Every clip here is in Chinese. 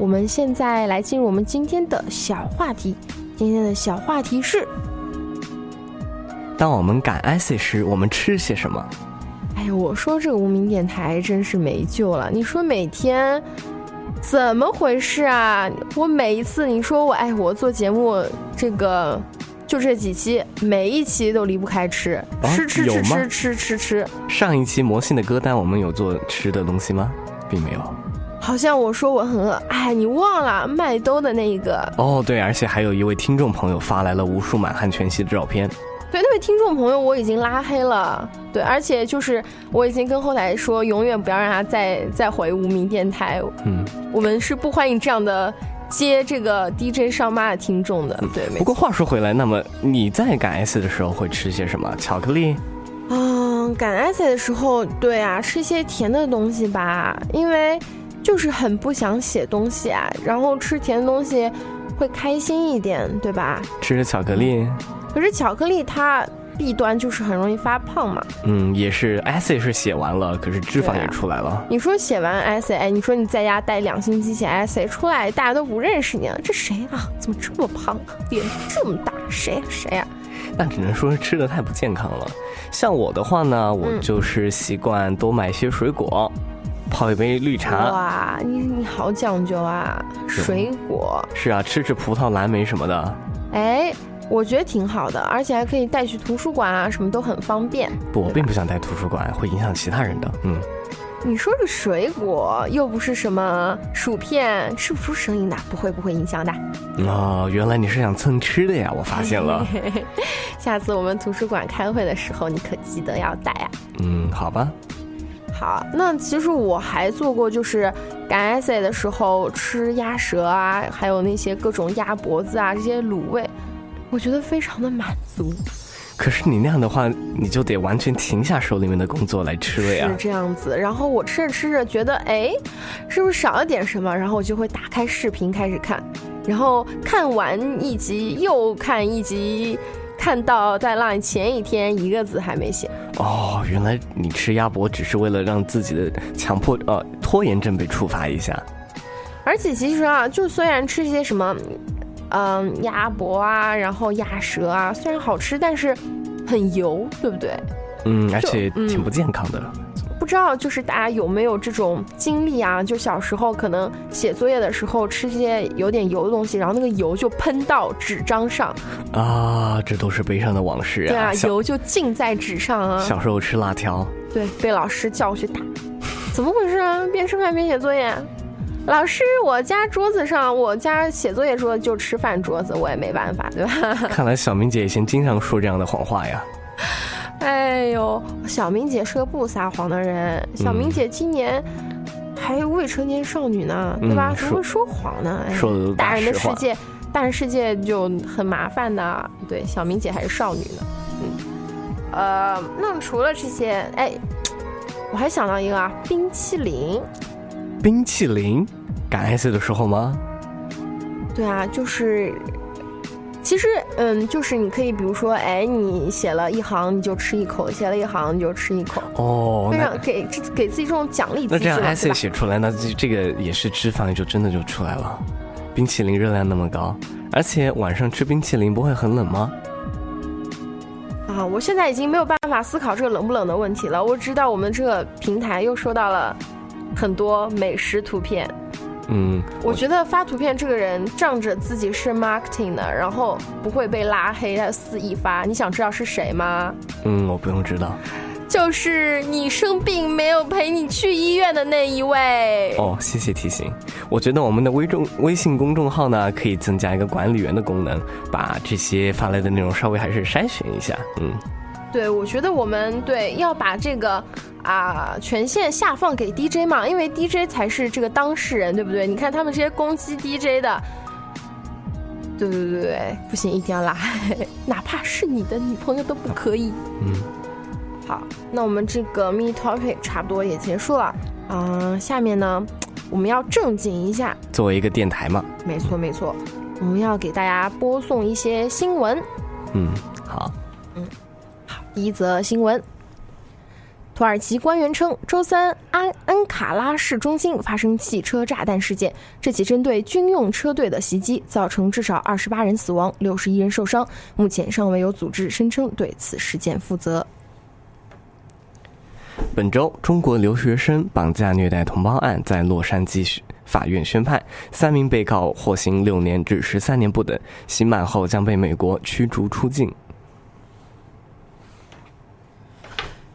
我们现在来进入我们今天的小话题。今天的小话题是：当我们感 IC 时，我们吃些什么？哎呀，我说这个无名电台真是没救了。你说每天怎么回事啊？我每一次你说我哎，我做节目这个就这几期，每一期都离不开吃，吃吃吃吃吃吃吃。上一期魔性的歌单，我们有做吃的东西吗？并没有。好像我说我很饿，哎，你忘了麦兜的那一个？哦，对，而且还有一位听众朋友发来了无数满汉全席的照片。对，那位听众朋友我已经拉黑了。对，而且就是我已经跟后台说，永远不要让他再再回无名电台。嗯，我们是不欢迎这样的接这个 DJ 上麦的听众的。对，不过话说回来，那么你在赶 S 的时候会吃些什么？巧克力？嗯，赶 S 的时候，对啊，吃一些甜的东西吧，因为就是很不想写东西啊，然后吃甜的东西会开心一点，对吧？吃着巧克力。可是巧克力它弊端就是很容易发胖嘛。嗯，也是 essay 是写完了，可是脂肪也出来了。你说写完 essay，哎，你说你在家待两星期写 essay 出来，大家都不认识你了，这谁啊？怎么这么胖？脸这么大？谁呀谁呀？那只能说吃的太不健康了。像我的话呢，我就是习惯多买些水果，泡一杯绿茶。哇，你你好讲究啊！水果是啊，吃吃葡萄、蓝莓什么的。哎。我觉得挺好的，而且还可以带去图书馆啊，什么都很方便。不，我并不想带图书馆，会影响其他人的。嗯，你说这水果又不是什么薯片，吃不出声音的，不会不会影响的。哦，原来你是想蹭吃的呀，我发现了。下次我们图书馆开会的时候，你可记得要带啊。嗯，好吧。好，那其实我还做过，就是赶 essay 的时候吃鸭舌啊，还有那些各种鸭脖子啊，这些卤味。我觉得非常的满足，可是你那样的话，你就得完全停下手里面的工作来吃了呀。是这样子，然后我吃着吃着觉得，哎，是不是少了点什么？然后我就会打开视频开始看，然后看完一集又看一集，看到在浪前一天一个字还没写。哦，原来你吃鸭脖只是为了让自己的强迫呃拖延症被触发一下。而且其实啊，就虽然吃些什么。嗯，鸭脖啊，然后鸭舌啊，虽然好吃，但是很油，对不对？嗯，而且挺不健康的。不知道就是大家有没有这种经历啊？就小时候可能写作业的时候吃些有点油的东西，然后那个油就喷到纸张上。啊，这都是悲伤的往事啊！对啊，油就浸在纸上啊。小时候吃辣条，对，被老师叫去打。怎么回事啊？边吃饭边写作业。老师，我家桌子上，我家写作业桌子就吃饭桌子，我也没办法，对吧？看来小明姐以前经常说这样的谎话呀。哎呦，小明姐是个不撒谎的人。小明姐今年还未成年少女呢，对吧？怎么会说谎呢？说的大人的世界，大人世界就很麻烦的。对，小明姐还是少女呢。嗯，呃，那除了这些，哎，我还想到一个啊，冰淇淋。冰淇淋，赶 S 的时候吗？对啊，就是，其实，嗯，就是你可以，比如说，哎，你写了一行，你就吃一口；写了一行，你就吃一口。哦，非常给给自己这种奖励。那这样 S 写出来，那这这个也是脂肪就真的就出来了。冰淇淋热量那么高，而且晚上吃冰淇淋不会很冷吗？啊，我现在已经没有办法思考这个冷不冷的问题了。我知道我们这个平台又收到了。很多美食图片，嗯，我觉得发图片这个人仗着自己是 marketing 的，然后不会被拉黑，他肆意发。你想知道是谁吗？嗯，我不用知道，就是你生病没有陪你去医院的那一位。哦，谢谢提醒。我觉得我们的微众微信公众号呢，可以增加一个管理员的功能，把这些发来的内容稍微还是筛选一下。嗯，对，我觉得我们对要把这个。啊，权限下放给 DJ 嘛，因为 DJ 才是这个当事人，对不对？你看他们这些攻击 DJ 的，对对对对，不行，一定要拉黑，哪怕是你的女朋友都不可以。嗯，好，那我们这个 Me Topic 差不多也结束了，嗯，下面呢，我们要正经一下，作为一个电台嘛，没错没错，我们要给大家播送一些新闻。嗯，好，嗯，好，第一则新闻。土耳其官员称，周三安安卡拉市中心发生汽车炸弹事件。这起针对军用车队的袭击，造成至少二十八人死亡，六十一人受伤。目前尚未有组织声称对此事件负责。本周，中国留学生绑架虐待同胞案在洛杉矶法院宣判，三名被告获刑六年至十三年不等，刑满后将被美国驱逐出境。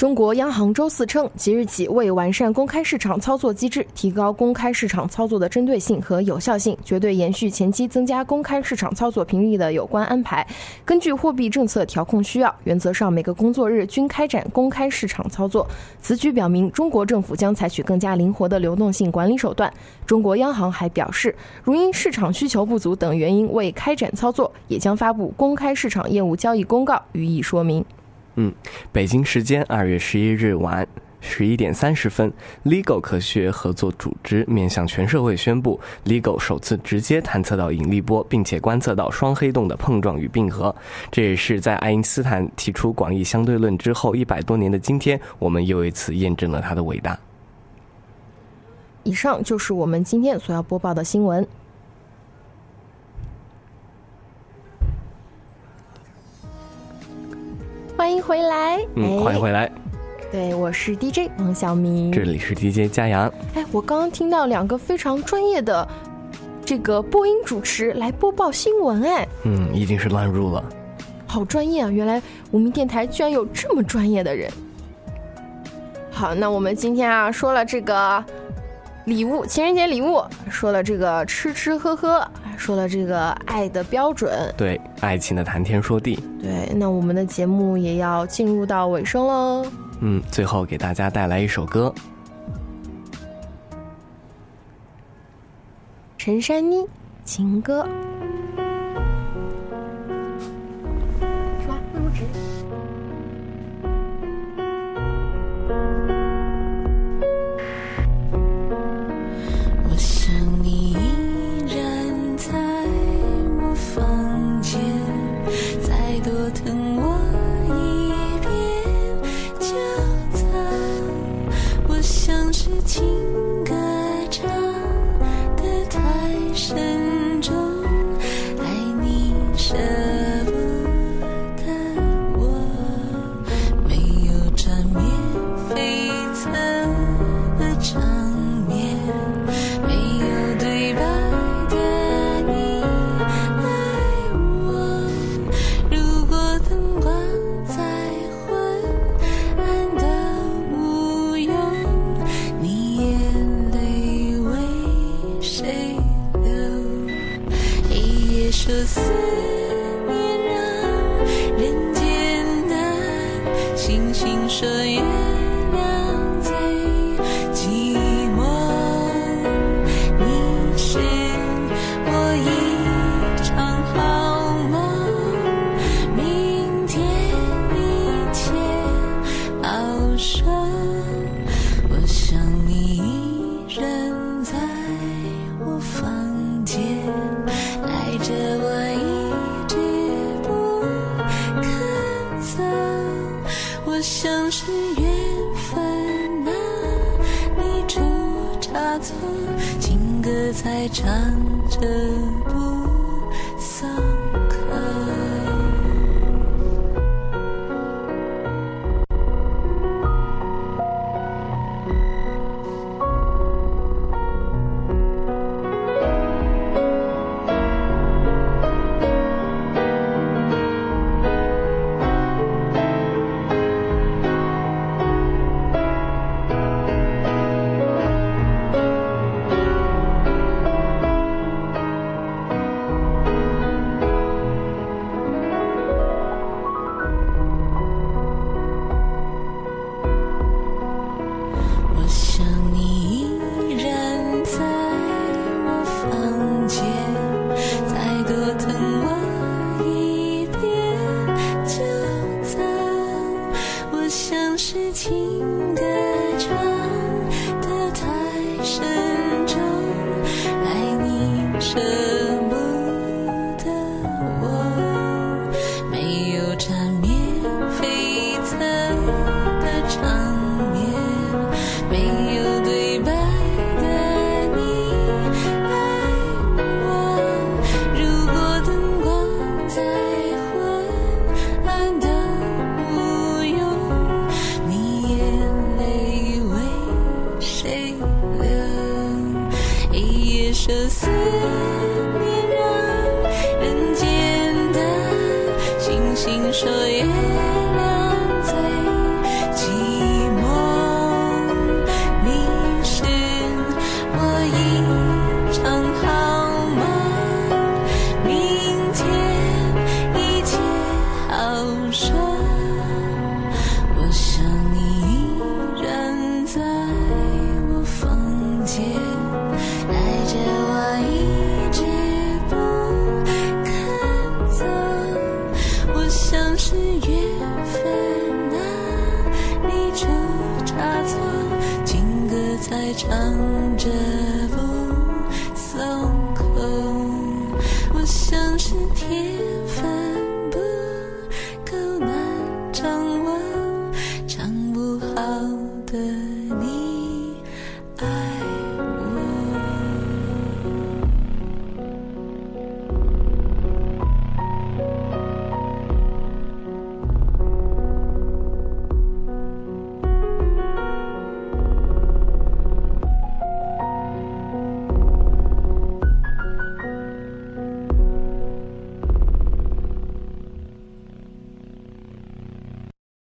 中国央行周四称，即日起为完善公开市场操作机制，提高公开市场操作的针对性和有效性，绝对延续前期增加公开市场操作频率的有关安排。根据货币政策调控需要，原则上每个工作日均开展公开市场操作。此举表明，中国政府将采取更加灵活的流动性管理手段。中国央行还表示，如因市场需求不足等原因未开展操作，也将发布公开市场业务交易公告予以说明。嗯，北京时间二月十一日晚十一点三十分，Legal 科学合作组织面向全社会宣布，Legal 首次直接探测到引力波，并且观测到双黑洞的碰撞与并合。这也是在爱因斯坦提出广义相对论之后一百多年的今天，我们又一次验证了他的伟大。以上就是我们今天所要播报的新闻。欢迎回来，嗯，欢迎回来。对，我是 DJ 王小明，这里是 DJ 佳阳。哎，我刚刚听到两个非常专业的这个播音主持来播报新闻，哎，嗯，已经是乱入了，好专业啊！原来无名电台居然有这么专业的人。好，那我们今天啊说了这个礼物，情人节礼物，说了这个吃吃喝喝。说了这个爱的标准，对爱情的谈天说地，对，那我们的节目也要进入到尾声喽。嗯，最后给大家带来一首歌，陈珊妮情歌。说思念让人间难，星星说。情歌才唱着不散。思。唱着